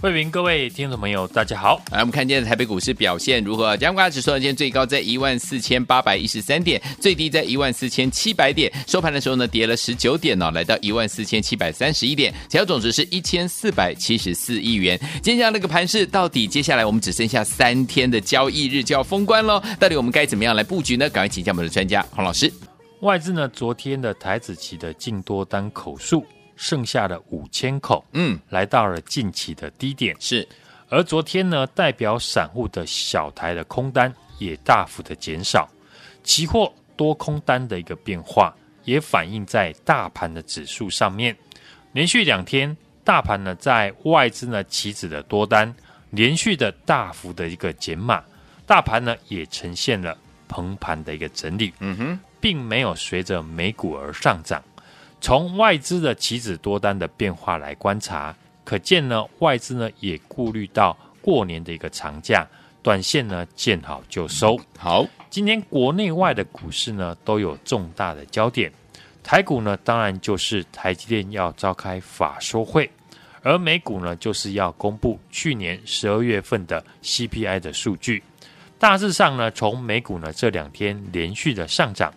慧平，各位听众朋友，大家好。来，我们看今天的台北股市表现如何？加权指数呢，今天最高在一万四千八百一十三点，最低在一万四千七百点。收盘的时候呢，跌了十九点哦，来到一万四千七百三十一点，成交总值是一千四百七十四亿元。今天这样的一个盘势，到底接下来我们只剩下三天的交易日就要封关喽？到底我们该怎么样来布局呢？赶快请教我们的专家黄老师。外资呢，昨天的台子期的净多单口数剩下的五千口，嗯，来到了近期的低点是。而昨天呢，代表散户的小台的空单也大幅的减少，期货多空单的一个变化也反映在大盘的指数上面。连续两天，大盘呢在外资呢期指的多单连续的大幅的一个减码，大盘呢也呈现了横盘的一个整理，嗯哼，并没有随着美股而上涨。从外资的期指多单的变化来观察。可见呢，外资呢也顾虑到过年的一个长假，短线呢见好就收。好，今天国内外的股市呢都有重大的焦点，台股呢当然就是台积电要召开法说会，而美股呢就是要公布去年十二月份的 CPI 的数据。大致上呢，从美股呢这两天连续的上涨，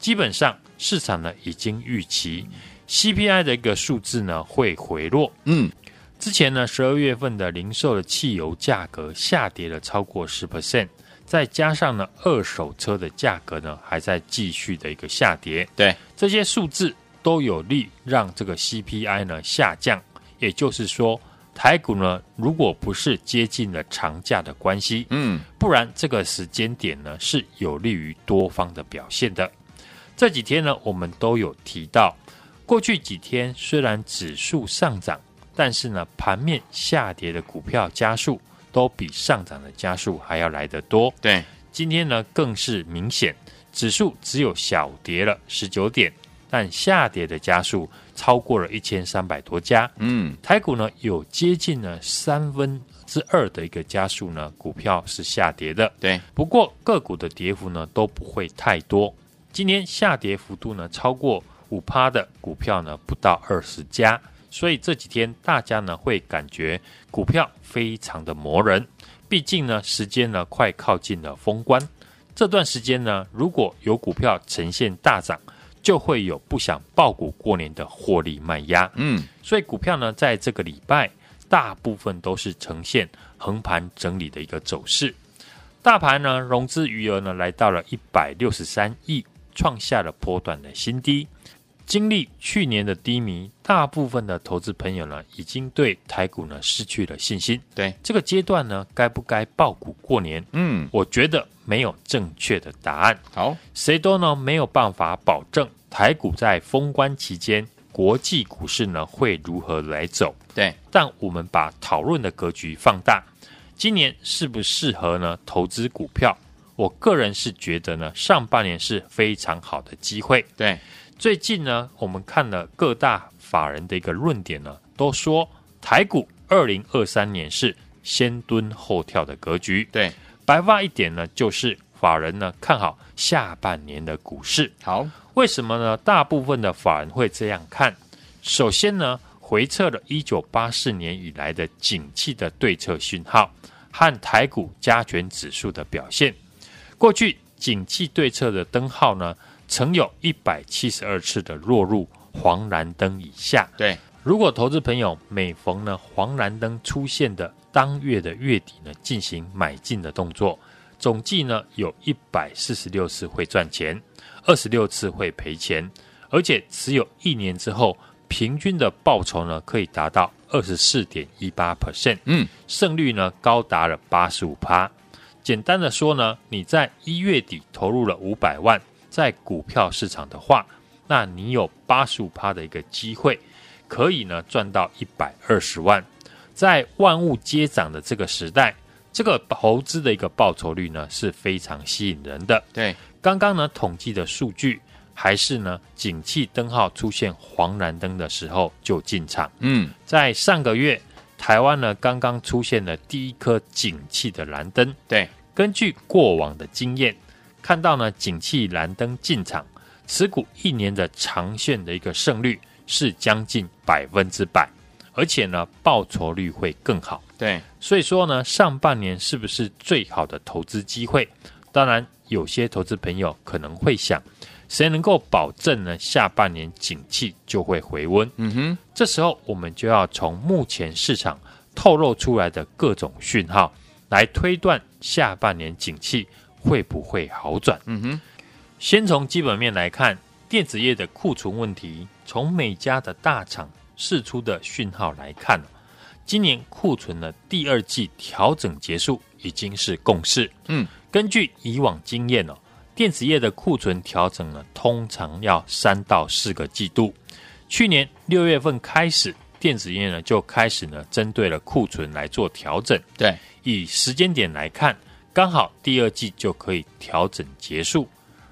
基本上市场呢已经预期 CPI 的一个数字呢会回落。嗯。之前呢，十二月份的零售的汽油价格下跌了超过十 percent，再加上呢，二手车的价格呢还在继续的一个下跌，对这些数字都有利让这个 CPI 呢下降。也就是说，台股呢，如果不是接近了长假的关系，嗯，不然这个时间点呢是有利于多方的表现的。这几天呢，我们都有提到，过去几天虽然指数上涨。但是呢，盘面下跌的股票加速都比上涨的加速还要来得多。对，今天呢更是明显，指数只有小跌了十九点，但下跌的加速超过了一千三百多家。嗯，台股呢有接近呢三分之二的一个加速呢，股票是下跌的。对，不过个股的跌幅呢都不会太多。今天下跌幅度呢超过五趴的股票呢不到二十家。所以这几天大家呢会感觉股票非常的磨人，毕竟呢时间呢快靠近了封关，这段时间呢如果有股票呈现大涨，就会有不想爆股过年的获利卖压。嗯，所以股票呢在这个礼拜大部分都是呈现横盘整理的一个走势，大盘呢融资余额呢来到了一百六十三亿，创下了波段的新低。经历去年的低迷，大部分的投资朋友呢，已经对台股呢失去了信心。对这个阶段呢，该不该爆股过年？嗯，我觉得没有正确的答案。好，谁都呢没有办法保证台股在封关期间，国际股市呢会如何来走。对，但我们把讨论的格局放大，今年适不适合呢投资股票？我个人是觉得呢，上半年是非常好的机会。对。最近呢，我们看了各大法人的一个论点呢，都说台股二零二三年是先蹲后跳的格局。对，白话一点呢，就是法人呢看好下半年的股市。好，为什么呢？大部分的法人会这样看。首先呢，回测了一九八四年以来的景气的对策讯号和台股加权指数的表现。过去景气对策的灯号呢，曾有一百七十二次的落入黄蓝灯以下。对，如果投资朋友每逢呢黄蓝灯出现的当月的月底呢进行买进的动作，总计呢有一百四十六次会赚钱，二十六次会赔钱，而且持有一年之后，平均的报酬呢可以达到二十四点一八 percent，嗯，胜率呢高达了八十五趴。简单的说呢，你在一月底投入了五百万。在股票市场的话，那你有八十五趴的一个机会，可以呢赚到一百二十万。在万物皆涨的这个时代，这个投资的一个报酬率呢是非常吸引人的。对，刚刚呢统计的数据还是呢景气灯号出现黄蓝灯的时候就进场。嗯，在上个月。台湾呢，刚刚出现了第一颗景气的蓝灯。对，根据过往的经验，看到呢，景气蓝灯进场，持股一年的长线的一个胜率是将近百分之百，而且呢，报酬率会更好。对，所以说呢，上半年是不是最好的投资机会？当然，有些投资朋友可能会想。谁能够保证呢？下半年景气就会回温。嗯哼，这时候我们就要从目前市场透露出来的各种讯号来推断下半年景气会不会好转。嗯哼，先从基本面来看，电子业的库存问题，从每家的大厂释出的讯号来看，今年库存的第二季调整结束已经是共识。嗯，根据以往经验哦。电子业的库存调整呢，通常要三到四个季度。去年六月份开始，电子业呢就开始呢针对了库存来做调整。对，以时间点来看，刚好第二季就可以调整结束。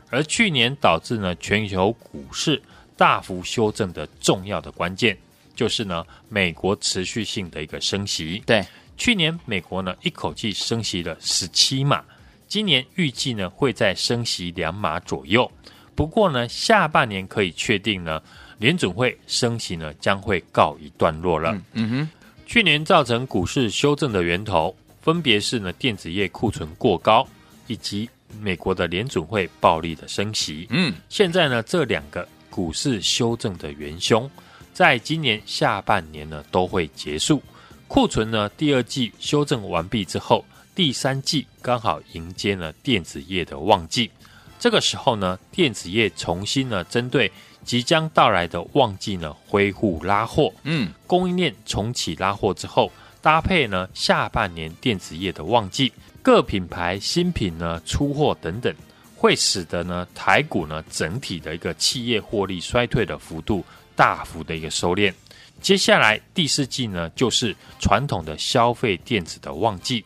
而去年导致呢全球股市大幅修正的重要的关键，就是呢美国持续性的一个升息。对，去年美国呢一口气升息了十七码。今年预计呢会在升息两码左右，不过呢下半年可以确定呢联准会升息呢将会告一段落了。嗯，嗯哼，去年造成股市修正的源头，分别是呢电子业库存过高，以及美国的联准会暴力的升息。嗯，现在呢这两个股市修正的元凶，在今年下半年呢都会结束。库存呢第二季修正完毕之后。第三季刚好迎接了电子业的旺季，这个时候呢，电子业重新呢针对即将到来的旺季呢恢复拉货，嗯，供应链重启拉货之后，搭配呢下半年电子业的旺季，各品牌新品呢出货等等，会使得呢台股呢整体的一个企业获利衰退的幅度大幅的一个收敛。接下来第四季呢就是传统的消费电子的旺季。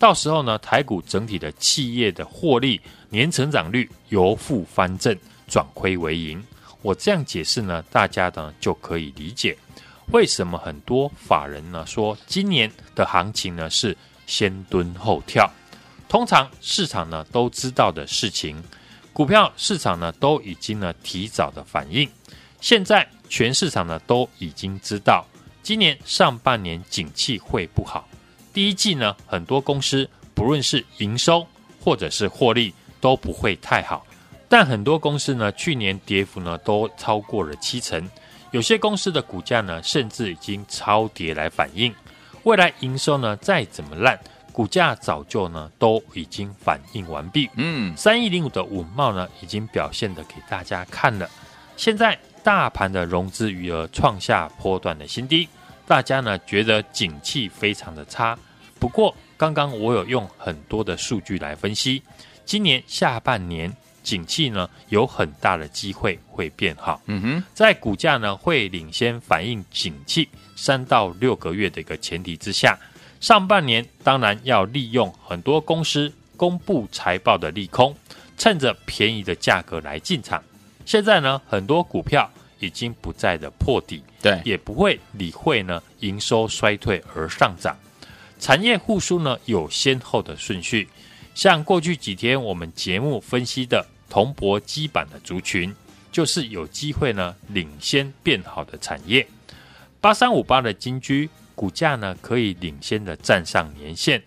到时候呢，台股整体的企业的获利年成长率由负翻正，转亏为盈。我这样解释呢，大家呢就可以理解为什么很多法人呢说今年的行情呢是先蹲后跳。通常市场呢都知道的事情，股票市场呢都已经呢提早的反应。现在全市场呢都已经知道，今年上半年景气会不好。第一季呢，很多公司不论是营收或者是获利都不会太好，但很多公司呢，去年跌幅呢都超过了七成，有些公司的股价呢，甚至已经超跌来反映未来营收呢再怎么烂，股价早就呢都已经反应完毕。嗯，三一零五的稳茂呢已经表现的给大家看了，现在大盘的融资余额创下波段的新低。大家呢觉得景气非常的差，不过刚刚我有用很多的数据来分析，今年下半年景气呢有很大的机会会变好。嗯哼，在股价呢会领先反映景气三到六个月的一个前提之下，上半年当然要利用很多公司公布财报的利空，趁着便宜的价格来进场。现在呢很多股票。已经不再的破底，对，也不会理会呢营收衰退而上涨。产业复苏呢有先后的顺序，像过去几天我们节目分析的铜箔基板的族群，就是有机会呢领先变好的产业。八三五八的金居股价呢可以领先的站上年线，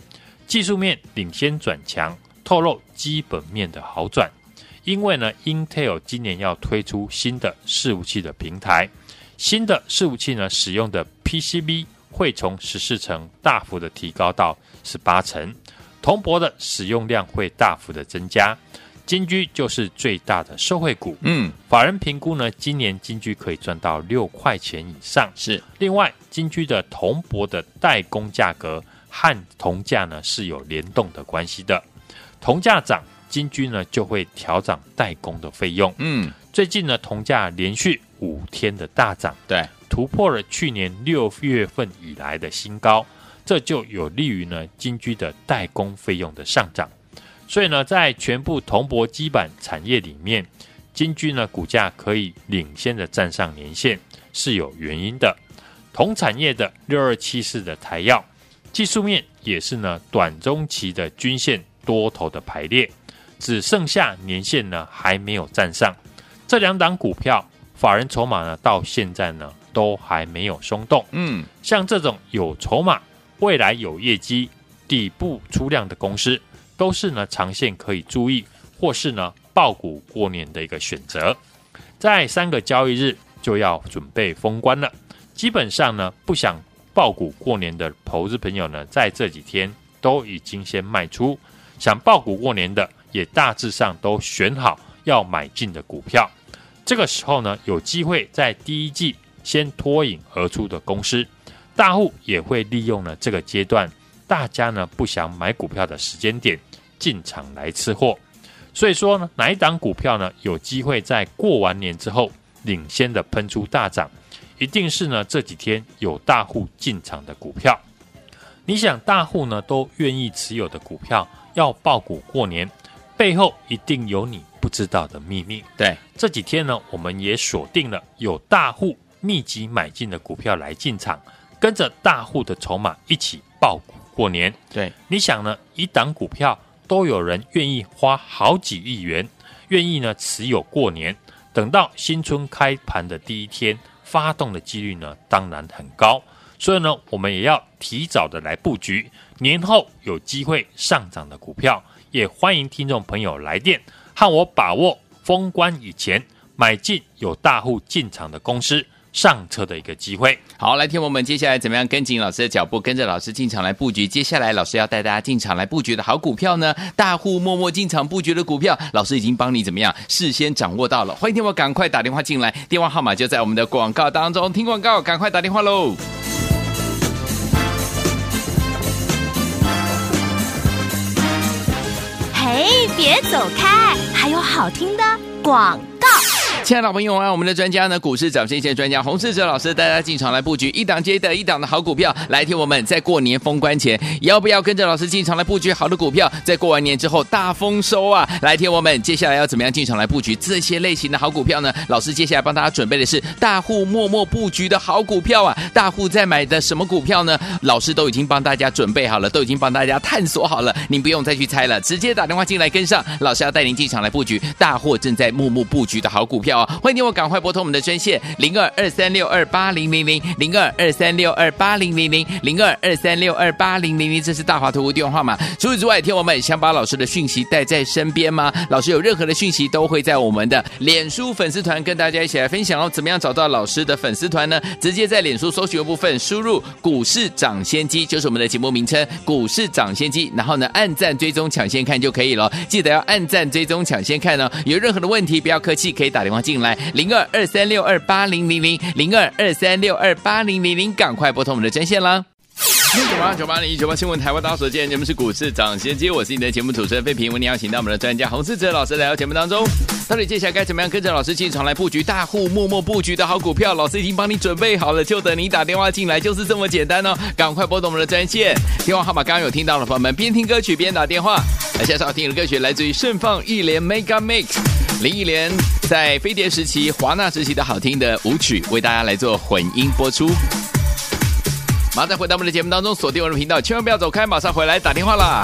技术面领先转强，透露基本面的好转。因为呢，Intel 今年要推出新的伺服器的平台，新的伺服器呢使用的 PCB 会从十四层大幅的提高到十八层，铜箔的使用量会大幅的增加，金居就是最大的受惠股。嗯，法人评估呢，今年金居可以赚到六块钱以上。是，另外金居的铜箔的代工价格和铜价呢是有联动的关系的，铜价涨。金居呢就会调涨代工的费用。嗯，最近呢，铜价连续五天的大涨，对，突破了去年六月份以来的新高，这就有利于呢金居的代工费用的上涨。所以呢，在全部铜箔基板产业里面，金居呢股价可以领先的站上年线是有原因的。同产业的六二七四的台药，技术面也是呢短中期的均线多头的排列，只剩下年线呢还没有站上。这两档股票，法人筹码呢到现在呢都还没有松动。嗯，像这种有筹码、未来有业绩、底部出量的公司，都是呢长线可以注意，或是呢爆股过年的一个选择。在三个交易日就要准备封关了。基本上呢，不想爆股过年的投资朋友呢，在这几天都已经先卖出；想爆股过年的，也大致上都选好要买进的股票。这个时候呢，有机会在第一季先脱颖而出的公司，大户也会利用呢这个阶段，大家呢不想买股票的时间点进场来吃货。所以说呢，哪一档股票呢，有机会在过完年之后领先的喷出大涨？一定是呢，这几天有大户进场的股票。你想大户呢都愿意持有的股票，要爆股过年，背后一定有你不知道的秘密。对，这几天呢，我们也锁定了有大户密集买进的股票来进场，跟着大户的筹码一起爆股过年。对，你想呢，一档股票都有人愿意花好几亿元，愿意呢持有过年，等到新春开盘的第一天。发动的几率呢，当然很高，所以呢，我们也要提早的来布局年后有机会上涨的股票，也欢迎听众朋友来电和我把握封关以前买进有大户进场的公司。上车的一个机会。好，来听我们接下来怎么样跟紧老师的脚步，跟着老师进场来布局。接下来老师要带大家进场来布局的好股票呢？大户默默进场布局的股票，老师已经帮你怎么样事先掌握到了。欢迎听我赶快打电话进来，电话号码就在我们的广告当中。听广告，赶快打电话喽！别走开，还有好听的广。亲爱的朋友啊，我们的专家呢，股市涨先线专家洪世哲老师带大家进场来布局一档接的一档的好股票。来听我们在过年封关前，要不要跟着老师进场来布局好的股票？在过完年之后大丰收啊！来听我们接下来要怎么样进场来布局这些类型的好股票呢？老师接下来帮大家准备的是大户默默布局的好股票啊！大户在买的什么股票呢？老师都已经帮大家准备好了，都已经帮大家探索好了，您不用再去猜了，直接打电话进来跟上。老师要带您进场来布局大户正在默默布局的好股票。欢迎你，我赶快拨通我们的专线零二二三六二八零零零零二二三六二八零零零零二二三六二八零零零，这是大华图电话号码。除此之外，听我们想把老师的讯息带在身边吗？老师有任何的讯息都会在我们的脸书粉丝团跟大家一起来分享哦。怎么样找到老师的粉丝团呢？直接在脸书搜寻的部分输入“股市涨先机”，就是我们的节目名称“股市涨先机”，然后呢按赞追踪抢先看就可以了。记得要按赞追踪抢先看哦。有任何的问题不要客气，可以打电话进来。零二二三六二八零零零零二二三六二八零零零，赶快拨通我们的专线啦！九八九八零一九八新闻台湾大所见，节目是股市涨先机，我是你的节目主持人费平，为你邀请到我们的专家洪士哲老师来到节目当中。到底接下来该怎么样跟着老师进场来布局大户默默布局的好股票？老师已经帮你准备好了，就等你打电话进来，就是这么简单哦！赶快拨通我们的专线，电话号码刚刚有听到了，朋友们边听歌曲边打电话。来，下首好听的歌曲来自于盛放一连 Mega Mix。林忆莲在飞碟时期、华纳时期的好听的舞曲，为大家来做混音播出。马上回到我们的节目当中，锁定我们的频道，千万不要走开，马上回来打电话啦！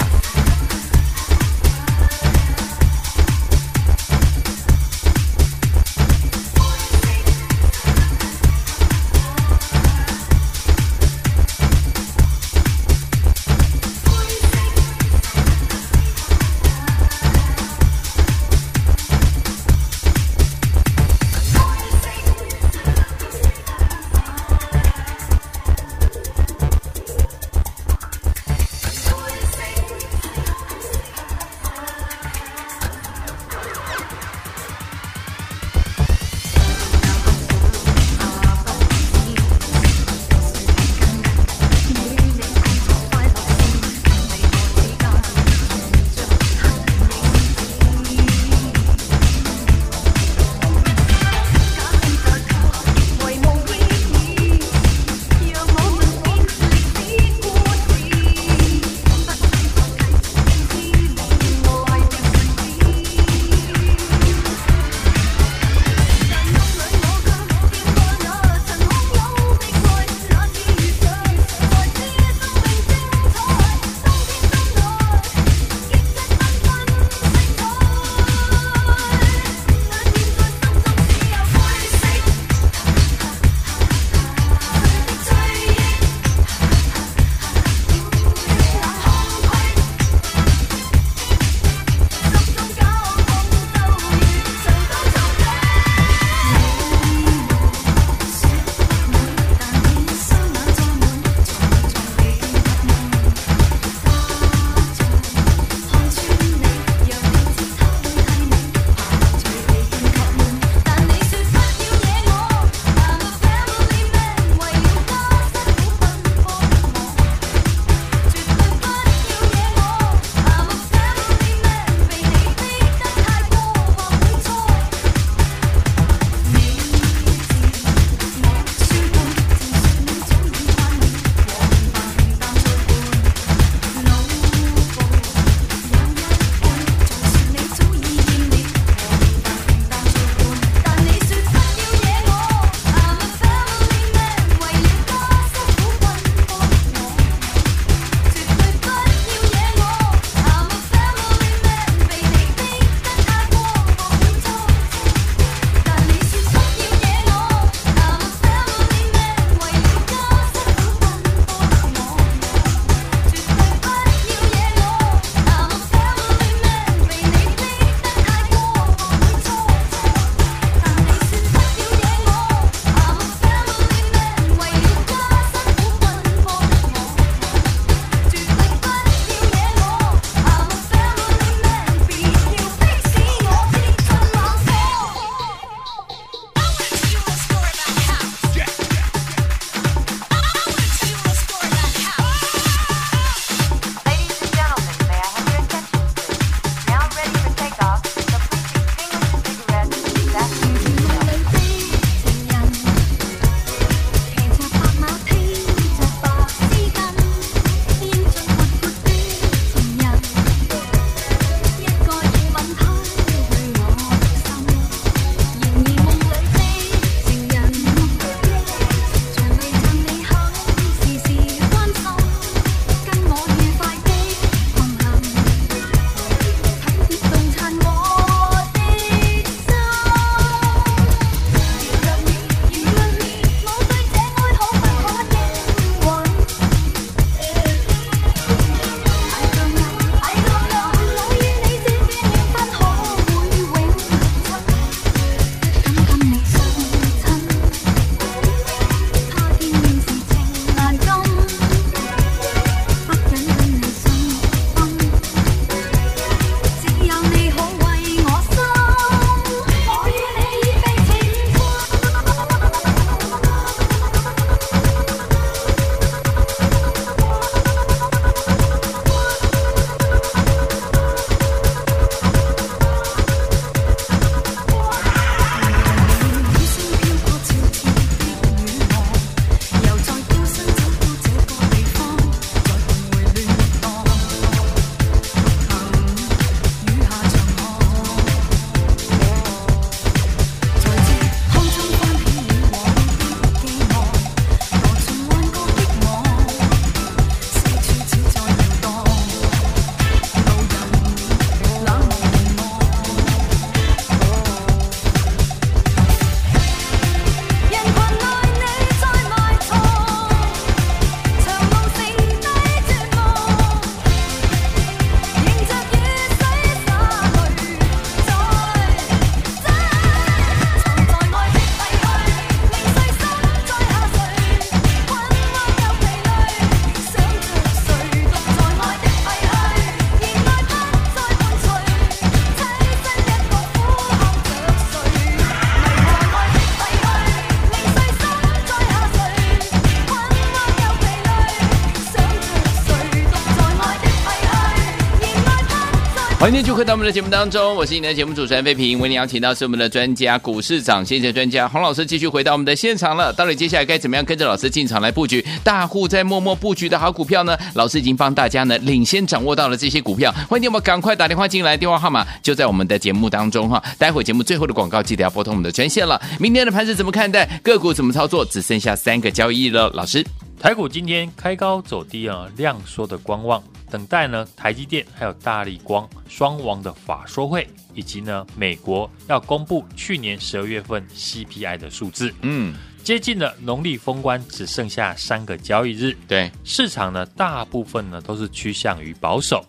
回到我们的节目当中，我是你的节目主持人费平。为你邀请到是我们的专家股市长先机专家洪老师，继续回到我们的现场了。到底接下来该怎么样跟着老师进场来布局大户在默默布局的好股票呢？老师已经帮大家呢领先掌握到了这些股票，欢迎你们赶快打电话进来，电话号码就在我们的节目当中哈。待会节目最后的广告记得要拨通我们的专线了。明天的盘势怎么看待？个股怎么操作？只剩下三个交易日了，老师。台股今天开高走低啊，量缩的观望。等待呢，台积电还有大力光双王的法说会，以及呢，美国要公布去年十二月份 CPI 的数字。嗯，接近了农历封关，只剩下三个交易日。对，市场呢，大部分呢都是趋向于保守。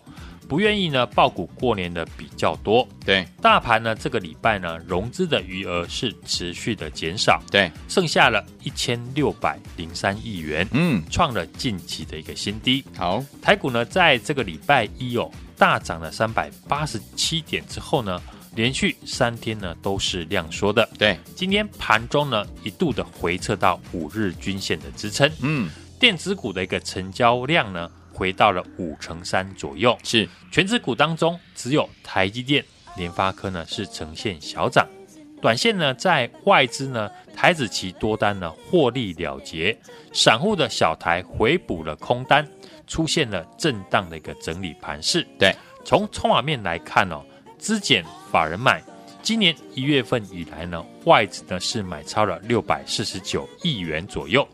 不愿意呢，爆股过年的比较多。对，大盘呢，这个礼拜呢，融资的余额是持续的减少。对，剩下了一千六百零三亿元，嗯，创了近期的一个新低。好，台股呢，在这个礼拜一哦，大涨了三百八十七点之后呢，连续三天呢都是量缩的。对，今天盘中呢一度的回撤到五日均线的支撑。嗯，电子股的一个成交量呢，回到了五成三左右，是全指股当中只有台积电、联发科呢是呈现小涨，短线呢在外资呢台指期多单呢获利了结，散户的小台回补了空单，出现了震荡的一个整理盘势。对，从筹码面来看哦，资减法人买，今年一月份以来呢，外资呢是买超了六百四十九亿元左右，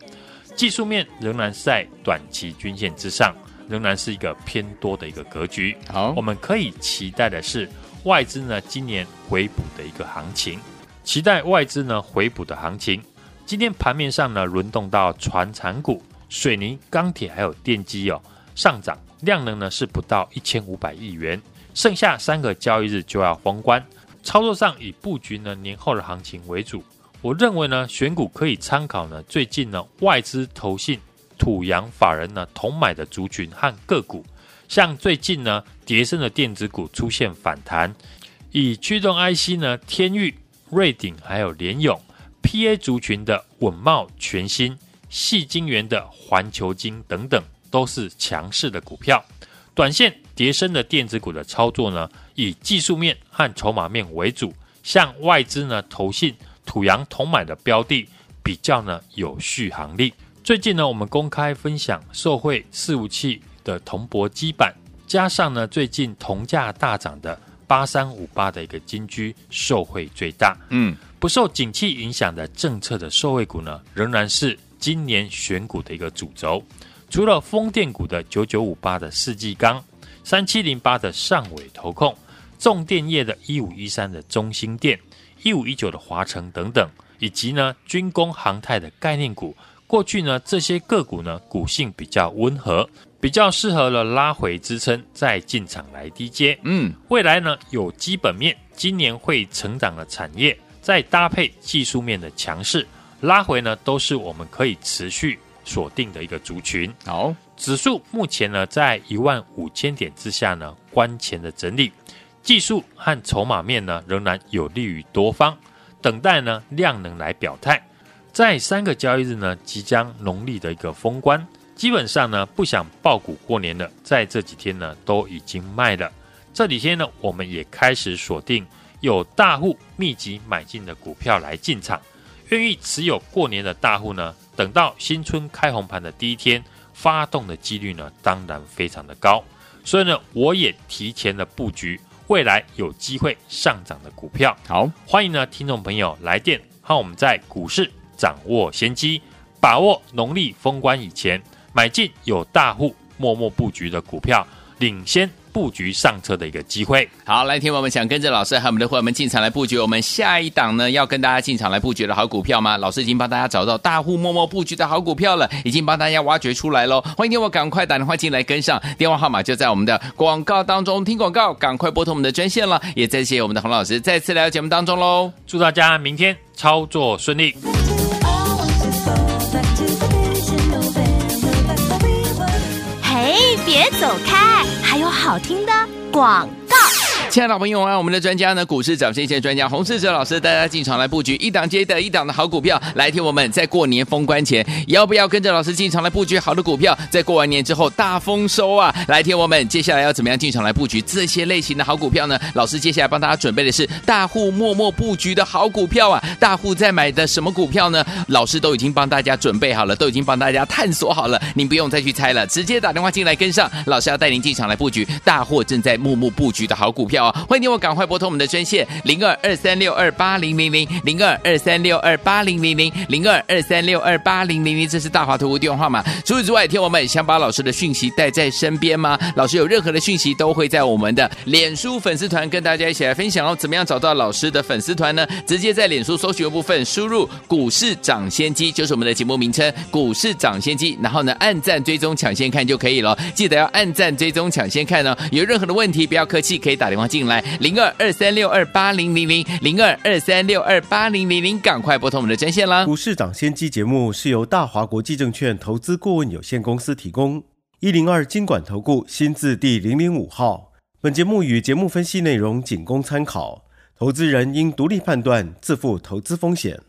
技术面仍然是在短期均线之上。仍然是一个偏多的一个格局。好，我们可以期待的是外资呢今年回补的一个行情，期待外资呢回补的行情。今天盘面上呢轮动到船产股、水泥、钢铁还有电机哦上涨，量能呢是不到一千五百亿元。剩下三个交易日就要封关，操作上以布局呢年后的行情为主。我认为呢选股可以参考呢最近呢外资投信。土洋法人呢同买的族群和个股，像最近呢跌深的电子股出现反弹，以驱动 IC 呢天域、瑞鼎还有联咏，PA 族群的稳懋、全新、矽晶圆的环球晶等等，都是强势的股票。短线跌深的电子股的操作呢，以技术面和筹码面为主，像外资呢投信土洋同买的标的，比较呢有续航力。最近呢，我们公开分享受惠伺服器的铜箔基板，加上呢最近铜价大涨的八三五八的一个金居受惠最大。嗯，不受景气影响的政策的受惠股呢，仍然是今年选股的一个主轴。除了风电股的九九五八的世纪钢、三七零八的上尾投控、重电业的一五一三的中兴电、一五一九的华城等等，以及呢军工航太的概念股。过去呢，这些个股呢，股性比较温和，比较适合了拉回支撑，再进场来低接。嗯，未来呢，有基本面，今年会成长的产业，再搭配技术面的强势，拉回呢，都是我们可以持续锁定的一个族群。好，指数目前呢，在一万五千点之下呢，关前的整理，技术和筹码面呢，仍然有利于多方，等待呢，量能来表态。在三个交易日呢，即将农历的一个封关，基本上呢，不想爆股过年的，在这几天呢，都已经卖了。这几天呢，我们也开始锁定有大户密集买进的股票来进场。愿意持有过年的大户呢，等到新春开红盘的第一天，发动的几率呢，当然非常的高。所以呢，我也提前了布局未来有机会上涨的股票。好，欢迎呢，听众朋友来电和我们在股市。掌握先机，把握农历封关以前买进有大户默默布局的股票，领先布局上车的一个机会。好，来听我们想跟着老师和我们的伙伴们进场来布局，我们下一档呢要跟大家进场来布局的好股票吗？老师已经帮大家找到大户默默布局的好股票了，已经帮大家挖掘出来喽。欢迎听我赶快打电话进来跟上，电话号码就在我们的广告当中。听广告，赶快拨通我们的专线了。也再谢谢我们的洪老师再次来到节目当中喽。祝大家明天操作顺利。走开，还有好听的广。亲爱的朋友啊，我们的专家呢，股市涨先线专家洪世哲老师带大家进场来布局一档接着一档的好股票。来听我们在过年封关前，要不要跟着老师进场来布局好的股票？在过完年之后大丰收啊！来听我们接下来要怎么样进场来布局这些类型的好股票呢？老师接下来帮大家准备的是大户默默布局的好股票啊！大户在买的什么股票呢？老师都已经帮大家准备好了，都已经帮大家探索好了，您不用再去猜了，直接打电话进来跟上。老师要带您进场来布局大户正在默默布局的好股票。欢迎你，我赶快拨通我们的专线零二二三六二八零零零零二二三六二八零零零零二二三六二八零零零，这是大华投顾电话号码。除此之外，听我们想把老师的讯息带在身边吗？老师有任何的讯息都会在我们的脸书粉丝团跟大家一起来分享哦。怎么样找到老师的粉丝团呢？直接在脸书搜寻的部分输入“股市涨先机”，就是我们的节目名称“股市涨先机”，然后呢按赞追踪抢先看就可以了。记得要按赞追踪抢先看哦。有任何的问题不要客气，可以打电话。进来零二二三六二八零零零零二二三六二八零零零，赶快拨通我们的专线啦！股市涨先机节目是由大华国际证券投资顾问有限公司提供，一零二经管投顾新字第零零五号。本节目与节目分析内容仅供参考，投资人应独立判断，自负投资风险。